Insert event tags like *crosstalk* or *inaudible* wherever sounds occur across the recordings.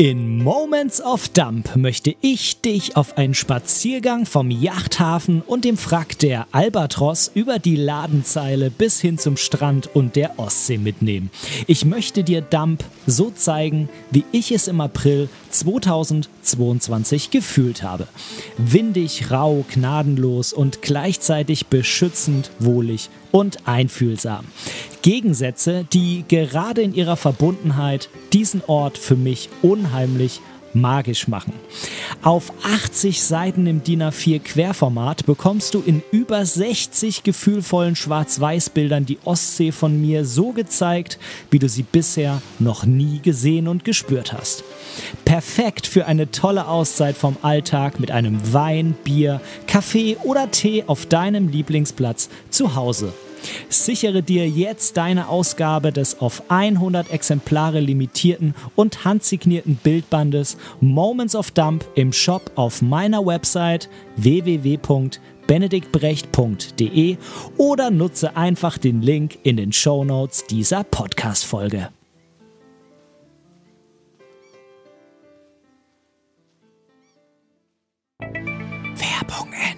In Moments of Dump möchte ich dich auf einen Spaziergang vom Yachthafen und dem Frack der Albatros über die Ladenzeile bis hin zum Strand und der Ostsee mitnehmen. Ich möchte dir Dump so zeigen, wie ich es im April 2022 gefühlt habe. Windig, rau, gnadenlos und gleichzeitig beschützend, wohlig und einfühlsam. Gegensätze, die gerade in ihrer Verbundenheit diesen Ort für mich unheimlich magisch machen. Auf 80 Seiten im DIN A4 Querformat bekommst du in über 60 gefühlvollen Schwarz-Weiß-Bildern die Ostsee von mir so gezeigt, wie du sie bisher noch nie gesehen und gespürt hast. Perfekt für eine tolle Auszeit vom Alltag mit einem Wein, Bier, Kaffee oder Tee auf deinem Lieblingsplatz zu Hause Sichere dir jetzt deine Ausgabe des auf 100 Exemplare limitierten und handsignierten Bildbandes Moments of Dump im Shop auf meiner Website www.benediktbrecht.de oder nutze einfach den Link in den Show Notes dieser Podcast-Folge. Werbung Ende.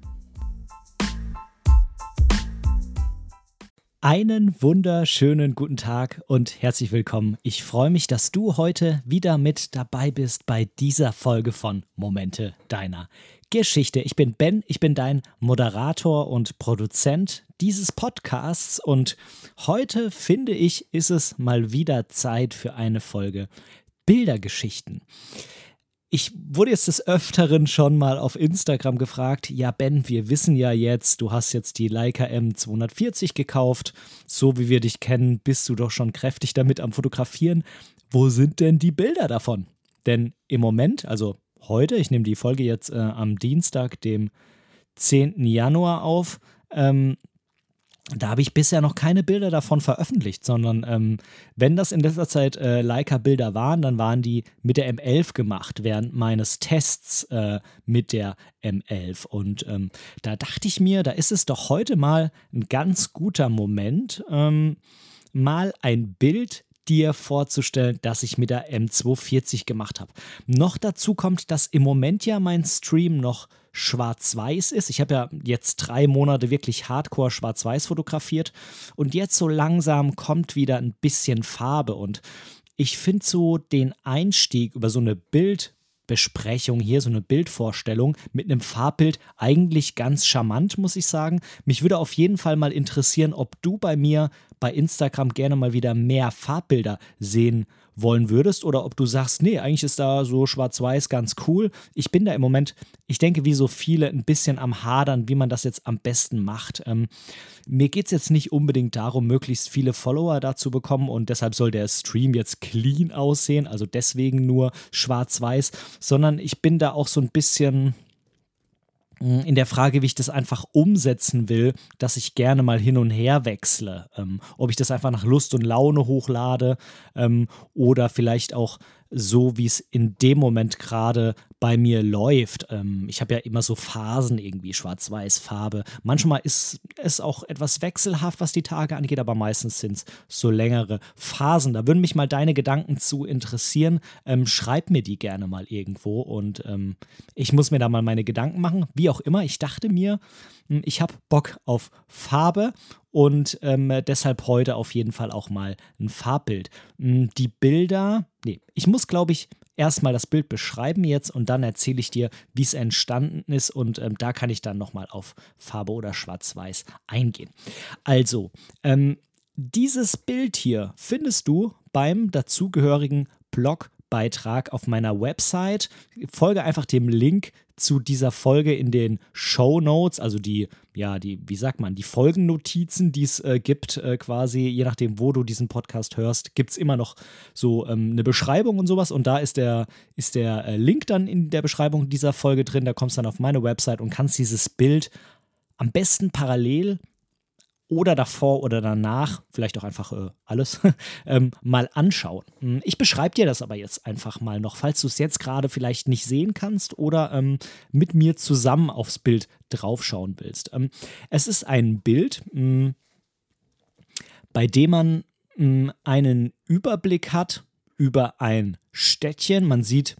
Einen wunderschönen guten Tag und herzlich willkommen. Ich freue mich, dass du heute wieder mit dabei bist bei dieser Folge von Momente deiner Geschichte. Ich bin Ben, ich bin dein Moderator und Produzent dieses Podcasts und heute finde ich, ist es mal wieder Zeit für eine Folge Bildergeschichten ich wurde jetzt des Öfteren schon mal auf Instagram gefragt, ja Ben, wir wissen ja jetzt, du hast jetzt die Leica M240 gekauft, so wie wir dich kennen, bist du doch schon kräftig damit am Fotografieren. Wo sind denn die Bilder davon? Denn im Moment, also heute, ich nehme die Folge jetzt äh, am Dienstag, dem 10. Januar auf, ähm, da habe ich bisher noch keine Bilder davon veröffentlicht, sondern ähm, wenn das in letzter Zeit äh, Leica-Bilder waren, dann waren die mit der M11 gemacht, während meines Tests äh, mit der M11. Und ähm, da dachte ich mir, da ist es doch heute mal ein ganz guter Moment, ähm, mal ein Bild dir vorzustellen, das ich mit der M240 gemacht habe. Noch dazu kommt, dass im Moment ja mein Stream noch schwarz-weiß ist. Ich habe ja jetzt drei Monate wirklich hardcore schwarz-weiß fotografiert und jetzt so langsam kommt wieder ein bisschen Farbe und ich finde so den Einstieg über so eine Bild- Besprechung hier, so eine Bildvorstellung mit einem Farbbild eigentlich ganz charmant, muss ich sagen. Mich würde auf jeden Fall mal interessieren, ob du bei mir bei Instagram gerne mal wieder mehr Farbbilder sehen wollen würdest oder ob du sagst, nee, eigentlich ist da so schwarz-weiß ganz cool. Ich bin da im Moment, ich denke, wie so viele, ein bisschen am Hadern, wie man das jetzt am besten macht. Ähm, mir geht es jetzt nicht unbedingt darum, möglichst viele Follower da zu bekommen und deshalb soll der Stream jetzt clean aussehen, also deswegen nur schwarz-weiß, sondern ich bin da auch so ein bisschen in der Frage, wie ich das einfach umsetzen will, dass ich gerne mal hin und her wechsle. Ähm, ob ich das einfach nach Lust und Laune hochlade ähm, oder vielleicht auch so, wie es in dem Moment gerade bei mir läuft. Ähm, ich habe ja immer so Phasen irgendwie, schwarz-weiß, Farbe. Manchmal ist es auch etwas wechselhaft, was die Tage angeht, aber meistens sind es so längere Phasen. Da würden mich mal deine Gedanken zu interessieren. Ähm, schreib mir die gerne mal irgendwo und ähm, ich muss mir da mal meine Gedanken machen. Wie auch immer, ich dachte mir, hm, ich habe Bock auf Farbe und ähm, deshalb heute auf jeden Fall auch mal ein Farbbild. Hm, die Bilder, nee, ich muss glaube ich erstmal das Bild beschreiben jetzt und dann erzähle ich dir, wie es entstanden ist und ähm, da kann ich dann nochmal auf Farbe oder Schwarz-Weiß eingehen. Also, ähm, dieses Bild hier findest du beim dazugehörigen Blog Beitrag auf meiner Website. Folge einfach dem Link zu dieser Folge in den Show Notes, also die, ja, die, wie sagt man, die Folgennotizen, die es äh, gibt, äh, quasi, je nachdem, wo du diesen Podcast hörst, gibt es immer noch so ähm, eine Beschreibung und sowas. Und da ist der, ist der äh, Link dann in der Beschreibung dieser Folge drin. Da kommst du dann auf meine Website und kannst dieses Bild am besten parallel oder davor oder danach, vielleicht auch einfach äh, alles, *laughs* ähm, mal anschauen. Hm, ich beschreibe dir das aber jetzt einfach mal noch, falls du es jetzt gerade vielleicht nicht sehen kannst oder ähm, mit mir zusammen aufs Bild draufschauen willst. Ähm, es ist ein Bild, mh, hm, bei dem man mh, hm, einen Überblick hat über ein Städtchen. Man sieht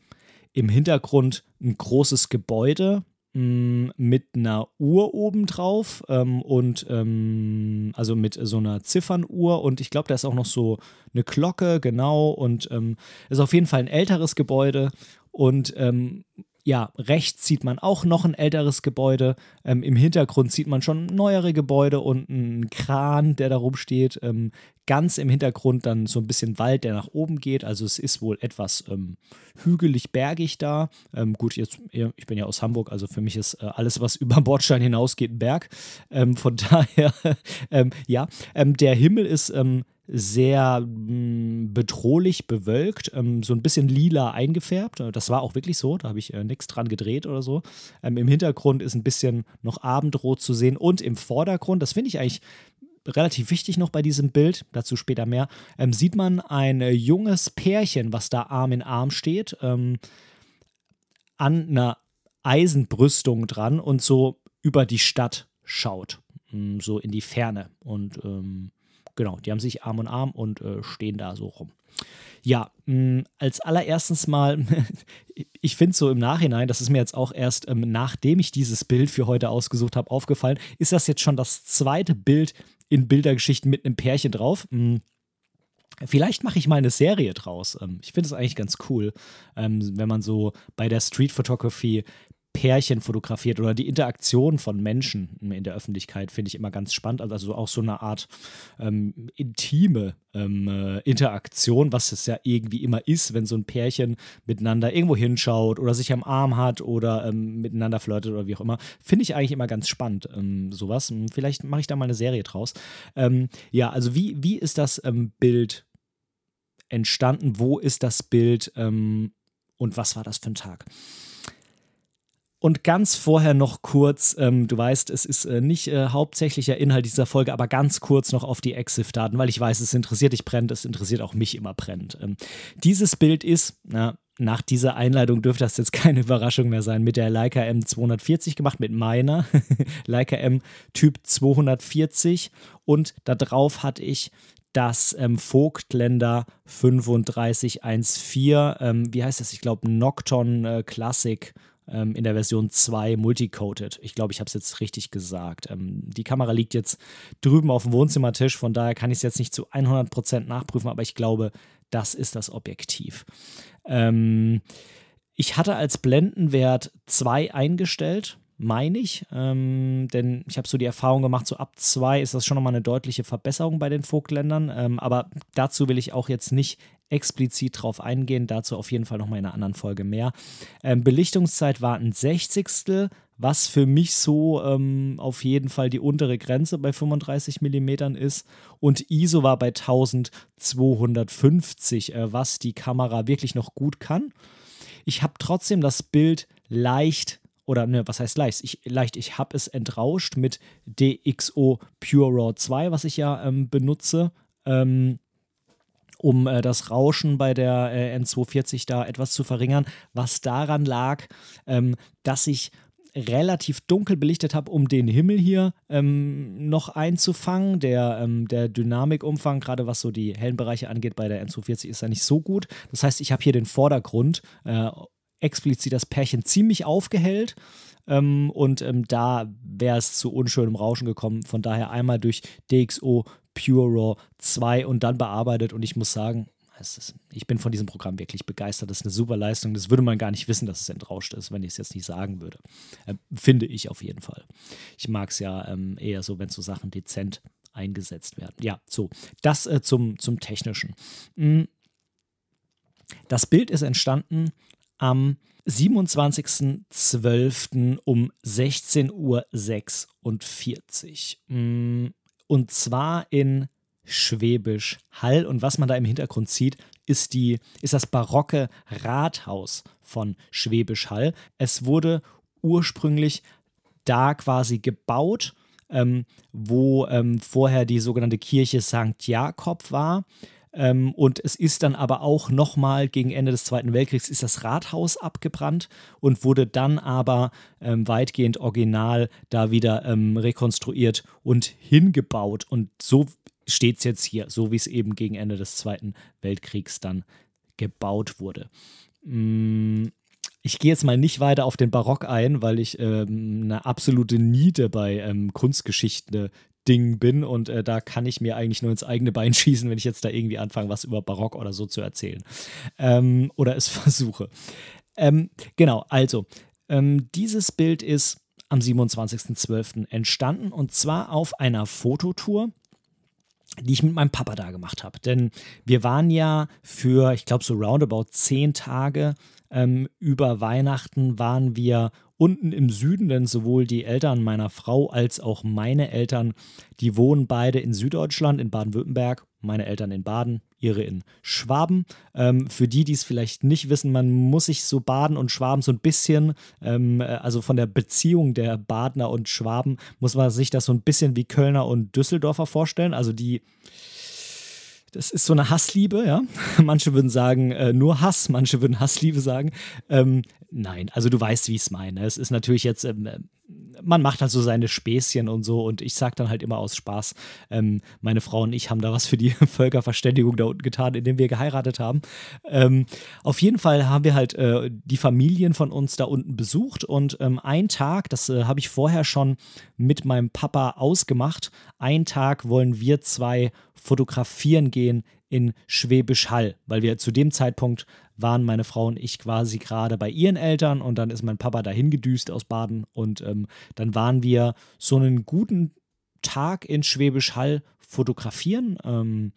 im Hintergrund ein großes Gebäude mit einer Uhr obendrauf ähm, und ähm, also mit so einer Ziffernuhr. Und ich glaube, da ist auch noch so eine Glocke, genau, und ähm, ist auf jeden Fall ein älteres Gebäude. Und ähm, ja, rechts sieht man auch noch ein älteres Gebäude. Ähm, Im Hintergrund sieht man schon neuere Gebäude und einen Kran, der da rumsteht. Ähm, ganz im Hintergrund dann so ein bisschen Wald, der nach oben geht. Also es ist wohl etwas ähm, hügelig, bergig da. Ähm, gut, jetzt, ich bin ja aus Hamburg, also für mich ist äh, alles, was *laughs* über Bordstein hinausgeht, ein Berg. Ähm, von *laughs* daher, ähm, ja, der Himmel ist sehr mh, mm, bedrohlich bewölkt, ähm, so ein bisschen lila eingefärbt. Äh, das war auch wirklich so, da habe ich äh, nichts dran gedreht oder so. Ähm, Im Hintergrund ist ein bisschen noch Abendrot zu sehen und im Vordergrund, das finde ich eigentlich relativ wichtig noch bei diesem Bild, dazu später mehr, ähm, sieht man ein äh, junges Pärchen, was da Arm in Arm steht, ähm, an einer Eisenbrüstung dran und so über die Stadt schaut, mm, so in die Ferne. Und ähm, genau, die haben sich Arm in Arm und äh, stehen da so rum. Ja, mh, mm, als allererstens mal, *laughs* ich finde so im Nachhinein, das ist mir jetzt auch erst ähm, nachdem ich dieses Bild für heute ausgesucht habe, aufgefallen, ist das jetzt schon das zweite Bild in Bildergeschichten mit einem Pärchen drauf. Mh, mm, Vielleicht mache ich mal eine Serie draus. Ähm, ich finde es eigentlich ganz cool, ähm, wenn man so bei der Street Photography Pärchen fotografiert oder die Interaktion von Menschen in der Öffentlichkeit finde ich immer ganz spannend. Also auch so eine Art ähm, intime ähm, äh, Interaktion, was es ja irgendwie immer ist, wenn so ein Pärchen miteinander irgendwo hinschaut oder sich am Arm hat oder ähm, miteinander flirtet oder wie auch immer. Finde ich eigentlich immer ganz spannend, ähm, sowas. Hm, vielleicht mache ich da mal eine Serie draus. Ähm, ja, also wie, wie ist das ähm, Bild entstanden? Wo ist das Bild und was war das für ein Tag? Und ganz vorher noch kurz, ähm, du weißt, es ist äh, nicht äh, hauptsächlicher Inhalt dieser Folge, aber ganz kurz noch auf die EXIF-Daten, weil ich weiß, es interessiert dich brennend, es interessiert auch mich immer brennend. Ähm, dieses Bild ist, na, nach dieser Einleitung dürfte das jetzt *laughs* keine Überraschung mehr sein, mit der Leica M240 gemacht, mit meiner *laughs* Leica M Typ 240 und da drauf hatte ich das ähm, Vogtländer 3514, ähm, wie heißt das? Ich glaube, Nocton äh, Classic ähm, in der Version 2 multicoded. Ich glaube, ich habe es jetzt richtig gesagt. Ähm, die Kamera liegt jetzt drüben auf dem Wohnzimmertisch, von daher kann ich es jetzt nicht zu 100% nachprüfen, aber ich glaube, das ist das Objektiv. Ähm, ich hatte als Blendenwert 2 eingestellt meine ich. Ähm, denn ich habe so die Erfahrung gemacht, so ab 2 ist das schon nochmal eine deutliche Verbesserung bei den Vogtländern. Ähm, aber dazu will ich auch jetzt nicht explizit drauf eingehen. Dazu auf jeden Fall nochmal in einer anderen Folge mehr. Ähm, Belichtungszeit war ein Sechzigstel, was für mich so ähm, auf jeden Fall die untere Grenze bei 35 mm ist. Und ISO war bei 1250, äh, was die Kamera wirklich noch gut kann. Ich habe trotzdem das Bild leicht oder ne, was heißt leicht? Ich, leicht, ich habe es entrauscht mit DxO Pure Raw 2, was ich ja ähm, benutze. Ähm, um äh, das Rauschen bei der äh, N240 da etwas zu verringern, was daran lag, ähm, dass ich relativ dunkel belichtet habe, um den Himmel hier ähm, noch einzufangen. Der, ähm, der Dynamikumfang, gerade was so die hellen Bereiche angeht, bei der N240 ist ja nicht so gut. Das heißt, ich habe hier den Vordergrund äh, explizit das Pärchen ziemlich aufgehellt. Ähm, und ähm, da wäre es zu unschönem Rauschen gekommen. Von daher einmal durch DxO Pure Raw 2 und dann bearbeitet. Und ich muss sagen, ich bin von diesem Programm wirklich begeistert. Das ist eine super Leistung. Das würde man gar nicht wissen, dass es entrauscht ist, wenn ich es jetzt nicht sagen würde. Ähm, finde ich auf jeden Fall. Ich mag es ja ähm, eher so, wenn so Sachen dezent eingesetzt werden. Ja, so, das äh, zum, zum Technischen. Mhm das Bild ist entstanden am 27.12. um 16.46 Uhr. Und zwar in Schwäbisch Hall. Und was man da im Hintergrund sieht, ist, die, ist das barocke Rathaus von Schwäbisch Hall. Es wurde ursprünglich da quasi gebaut, ähm, wo ähm, vorher die sogenannte Kirche St. Jakob war. Ähm, und es ist dann aber auch nochmal gegen Ende des Zweiten Weltkriegs ist das Rathaus abgebrannt und wurde dann aber ähm, weitgehend original da wieder ähm, rekonstruiert und hingebaut. Und so steht es jetzt hier, so wie es eben gegen Ende des Zweiten Weltkriegs dann gebaut wurde. Mm, ich gehe jetzt mal nicht weiter auf den Barock ein, weil ich ähm, eine absolute Niete bei ähm, Kunstgeschichte Ding bin und äh, da kann ich mir eigentlich nur ins eigene Bein *laughs* schießen, wenn ich jetzt da irgendwie anfange, was über Barock oder so zu erzählen. Ähm, oder es *laughs* versuche. Ähm, genau, also, ähm, dieses Bild ist am 27.12. entstanden und zwar auf einer Fototour die ich mit meinem Papa da gemacht habe. Denn wir waren ja für, ich glaube, so roundabout zehn Tage ähm, über Weihnachten waren wir unten im Süden, denn sowohl die Eltern meiner Frau als auch meine Eltern, die wohnen beide in Süddeutschland, in Baden-Württemberg, meine Eltern in Baden, ihre in Schwaben. Ähm, für die, die es vielleicht nicht wissen, man muss sich so Baden und Schwaben so ein bisschen, ähm, äh, also von der Beziehung der Badener und Schwaben, muss man sich das so ein bisschen wie Kölner und Düsseldorfer vorstellen. Also die das ist so eine Hassliebe, ja. *laughs* Manche würden sagen, äh, nur Hass, manche würden Hassliebe sagen. Ähm, nein, also du weißt, wie ich es meine. Es ist natürlich jetzt ähm, man macht halt so seine Späßchen und so und ich sag dann halt immer aus Spaß, ähm, meine Frau und ich haben da was für die *laughs* Völkerverständigung da unten getan, indem wir geheiratet haben. Ähm, auf jeden Fall haben wir halt äh, die Familien von uns da unten besucht und ähm, ein Tag, das äh, habe ich vorher schon mit meinem Papa ausgemacht, ein Tag wollen wir zwei fotografieren gehen in Schwäbisch Hall, weil wir zu dem Zeitpunkt waren meine Frau und ich quasi gerade bei ihren Eltern und dann ist mein Papa dahin gedüst aus Baden und ähm, dann waren wir so einen guten Tag in Schwäbisch Hall fotografieren. Ähm,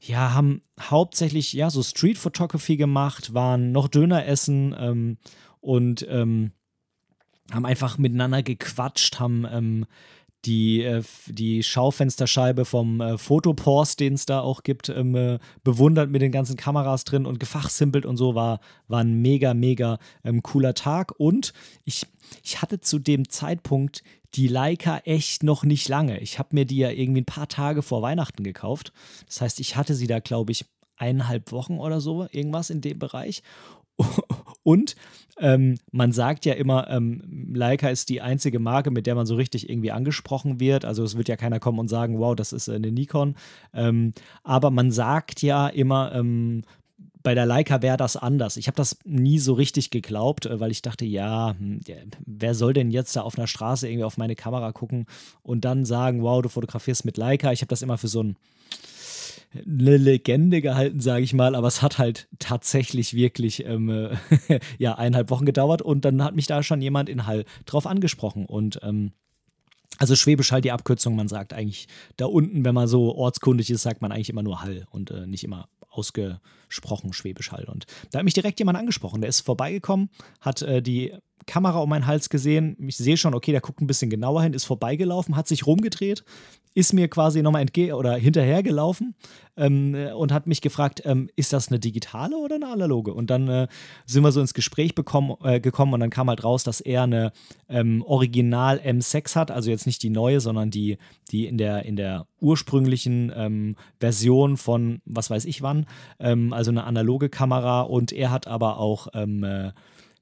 ja, haben hauptsächlich ja so Street Photography gemacht, waren noch Döner essen ähm, und ähm, haben einfach miteinander gequatscht, haben ähm, die, äh, die Schaufensterscheibe vom äh, Fotopost, den es da auch gibt, ähm, äh, bewundert mit den ganzen Kameras drin und gefachsimpelt und so, war, war ein mega, mega ähm, cooler Tag. Und ich, ich hatte zu dem Zeitpunkt die Leica echt noch nicht lange. Ich habe mir die ja irgendwie ein paar Tage vor Weihnachten gekauft. Das heißt, ich hatte sie da, glaube ich, eineinhalb Wochen oder so, irgendwas in dem Bereich. *laughs* Und ähm, man sagt ja immer, ähm, Leica ist die einzige Marke, mit der man so richtig irgendwie angesprochen wird. Also es wird ja keiner kommen und sagen, wow, das ist eine Nikon. Ähm, aber man sagt ja immer, ähm, bei der Leica wäre das anders. Ich habe das nie so richtig geglaubt, äh, weil ich dachte, ja, hm, wer soll denn jetzt da auf einer Straße irgendwie auf meine Kamera gucken und dann sagen, wow, du fotografierst mit Leica. Ich habe das immer für so ein eine Legende gehalten, sage ich mal, aber es hat halt tatsächlich wirklich ähm, äh, *laughs* ja, eineinhalb Wochen gedauert und dann hat mich da schon jemand in Hall drauf angesprochen und ähm, also Schwäbisch Hall die Abkürzung, man sagt eigentlich da unten, wenn man so ortskundig ist, sagt man eigentlich immer nur Hall und äh, nicht immer ausgesprochen Schwäbisch Hall. Und da hat mich direkt jemand angesprochen, der ist vorbeigekommen, hat äh, die Kamera um meinen Hals gesehen. Ich sehe schon, okay, der guckt ein bisschen genauer hin, ist vorbeigelaufen, hat sich rumgedreht, ist mir quasi nochmal entgegen oder hinterhergelaufen ähm, und hat mich gefragt, ähm, ist das eine digitale oder eine analoge? Und dann äh, sind wir so ins Gespräch bekommen, äh, gekommen und dann kam halt raus, dass er eine ähm, Original M6 hat, also jetzt nicht die neue, sondern die, die in der, in der ursprünglichen ähm, Version von was weiß ich wann, ähm, also eine analoge Kamera und er hat aber auch ähm, äh,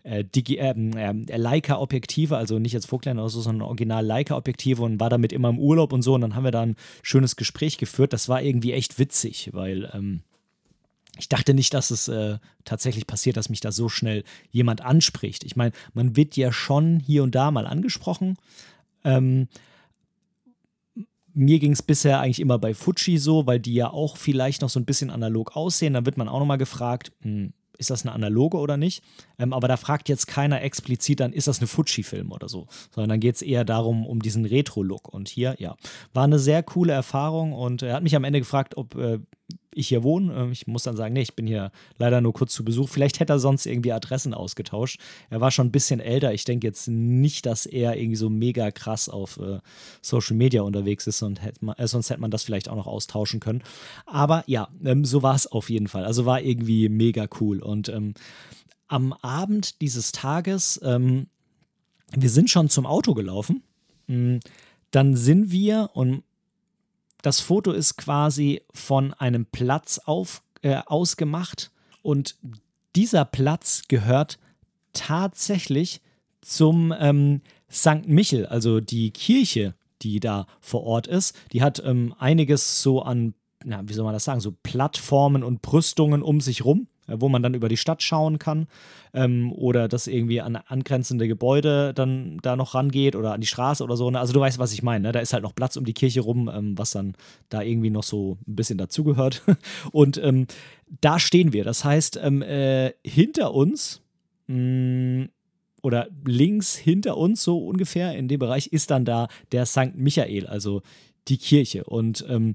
äh, Digi äh, äh, Leica-Objektive, also nicht jetzt Vogtländer oder so, sondern original Leica-Objektive und war damit immer im Urlaub und so. Und dann haben wir da ein schönes Gespräch geführt. Das war irgendwie echt witzig, weil ähm, ich dachte nicht, dass es äh, tatsächlich passiert, dass mich da so schnell jemand anspricht. Ich meine, man wird ja schon hier und da mal angesprochen. Ähm, mir ging es bisher eigentlich immer bei Fuji so, weil die ja auch vielleicht noch so ein bisschen analog aussehen. Dann wird man auch nochmal gefragt, hm, ist das eine analoge oder nicht? Ähm, aber da fragt jetzt keiner explizit dann, ist das eine Fuji-Film oder so, sondern dann geht es eher darum, um diesen Retro-Look. Und hier, ja, war eine sehr coole Erfahrung und er hat mich am Ende gefragt, ob, äh, ich hier wohne. Ähm, ich muss dann sagen, nee, ich bin hier leider nur kurz zu Besuch. Vielleicht hätte er sonst irgendwie Adressen ausgetauscht. Er war schon ein bisschen älter. Ich denke jetzt nicht, dass er irgendwie so mega krass auf äh, Social Media unterwegs ist und hätte man, äh, sonst hätte man das vielleicht auch noch austauschen können. Aber ja, ähm, so war es auf jeden Fall. Also war irgendwie mega cool. Und ähm, am Abend dieses Tages, ähm, wir sind schon zum Auto gelaufen. Mm, dann sind wir und das Foto ist quasi von einem Platz auf, äh, ausgemacht und dieser Platz gehört tatsächlich zum ähm, St. Michel, also die Kirche, die da vor Ort ist. Die hat ähm, einiges so an, na, wie soll man das sagen, so Plattformen und Brüstungen um sich rum. Äh, wo man dann über die Stadt schauen kann ähm, oder das irgendwie an angrenzende Gebäude dann da noch rangeht oder an die Straße oder so. Ne? Also du weißt, was ich meine. Ne? Da ist halt noch Platz um die Kirche rum, ähm, was dann da irgendwie noch so ein bisschen dazugehört. *laughs* Und ähm, da stehen wir. Das heißt, ähm, äh, hinter uns mh, mm, oder links hinter uns so ungefähr in dem Bereich ist dann da der St. Michael, also die Kirche. Und ähm,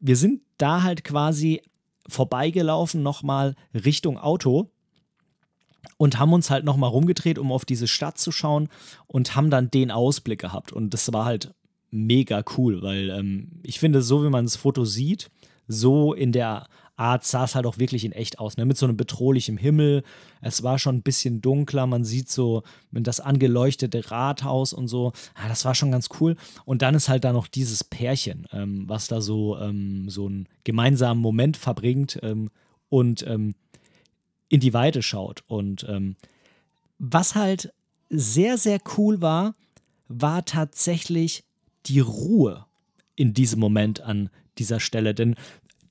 wir sind da halt quasi vorbeigelaufen nochmal Richtung Auto und haben uns halt nochmal rumgedreht, um auf diese Stadt zu schauen und haben dann den Ausblick gehabt. Und das war halt mega cool, weil ähm, ich finde, so wie man das Foto sieht, so in der Art sah es halt auch wirklich in echt aus, ne? mit so einem bedrohlichen Himmel. Es war schon ein bisschen dunkler, man sieht so das angeleuchtete Rathaus und so. Ja, das war schon ganz cool. Und dann ist halt da noch dieses Pärchen, ähm, was da so, ähm, so einen gemeinsamen Moment verbringt ähm, und ähm, in die Weite schaut. Und ähm, was halt sehr, sehr cool war, war tatsächlich die Ruhe in diesem Moment an dieser Stelle. Denn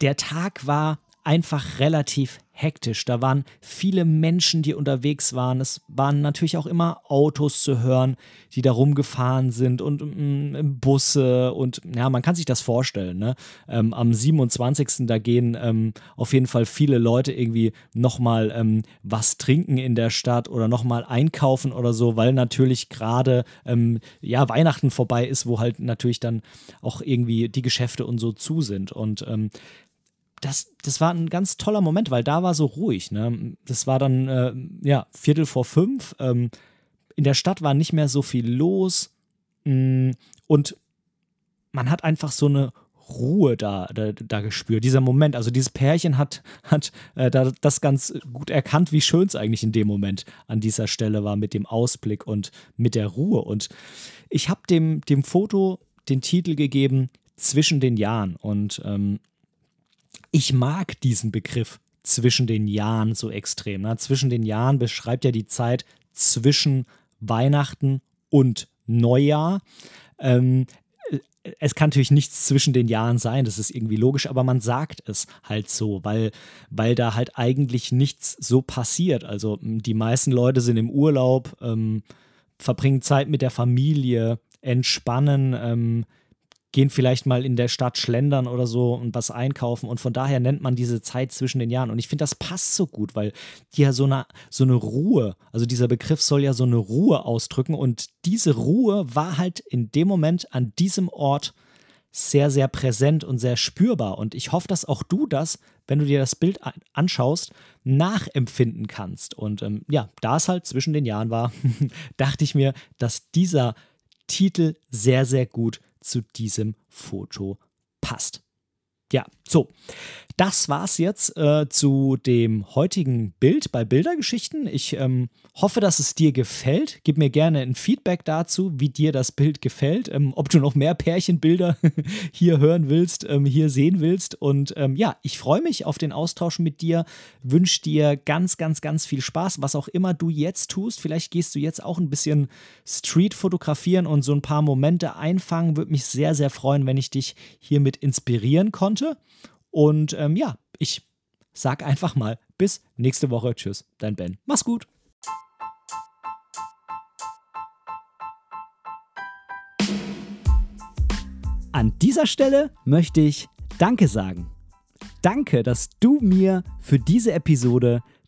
der Tag war einfach relativ hektisch. Da waren viele Menschen, die unterwegs waren. Es waren natürlich auch immer Autos zu hören, die da rumgefahren sind und mm, Busse und ja, man kann sich das vorstellen. Ne? Ähm, am 27. da gehen ähm, auf jeden Fall viele Leute irgendwie nochmal ähm, was trinken in der Stadt oder nochmal einkaufen oder so, weil natürlich gerade ähm, ja Weihnachten vorbei ist, wo halt natürlich dann auch irgendwie die Geschäfte und so zu sind und ähm, das, das war ein ganz toller Moment, weil da war so ruhig. Ne? Das war dann, äh, ja, Viertel vor fünf. Ähm, in der Stadt war nicht mehr so viel los. Mh, mm, und man hat einfach so eine Ruhe da, da, da, gespürt. Dieser Moment, also dieses Pärchen hat, hat äh, da, das ganz gut erkannt, wie schön es eigentlich in dem Moment an dieser Stelle war mit dem Ausblick und mit der Ruhe. Und ich habe dem, dem Foto den Titel gegeben, Zwischen den Jahren. Und ähm, ich mag diesen Begriff zwischen den Jahren so extrem. Ne? Zwischen den Jahren beschreibt ja die Zeit zwischen Weihnachten und Neujahr. Ähm, es kann natürlich nichts zwischen den Jahren sein, das ist irgendwie logisch, aber man sagt es halt so, weil, weil da halt eigentlich nichts so passiert. Also die meisten Leute sind im Urlaub, ähm, verbringen Zeit mit der Familie, entspannen, ähm, gehen vielleicht mal in der Stadt schlendern oder so und was einkaufen. Und von daher nennt man diese Zeit zwischen den Jahren. Und ich finde, das passt so gut, weil die ja so eine, so eine Ruhe, also dieser Begriff soll ja so eine Ruhe ausdrücken. Und diese Ruhe war halt in dem Moment an diesem Ort sehr, sehr präsent und sehr spürbar. Und ich hoffe, dass auch du das, wenn du dir das Bild anschaust, nachempfinden kannst. Und ähm, ja, da es halt zwischen den Jahren war, *laughs* dachte ich mir, dass dieser Titel sehr, sehr gut zu diesem Foto passt. Ja, so. Das war's jetzt äh, zu dem heutigen Bild bei Bildergeschichten. Ich ähm, hoffe, dass es dir gefällt. Gib mir gerne ein Feedback dazu, wie dir das Bild gefällt, ähm, ob du noch mehr Pärchenbilder *laughs* hier hören willst, ähm, hier sehen willst. Und ähm, ja, ich freue mich auf den Austausch mit dir. Wünsche dir ganz, ganz, ganz viel Spaß, was auch immer du jetzt tust. Vielleicht gehst du jetzt auch ein bisschen Street fotografieren und so ein paar Momente einfangen. Würde mich sehr, sehr freuen, wenn ich dich hiermit inspirieren konnte. Und ähm, ja, ich sag einfach mal bis nächste Woche. Tschüss, dein Ben. Mach's gut. An dieser Stelle möchte ich Danke sagen. Danke, dass du mir für diese Episode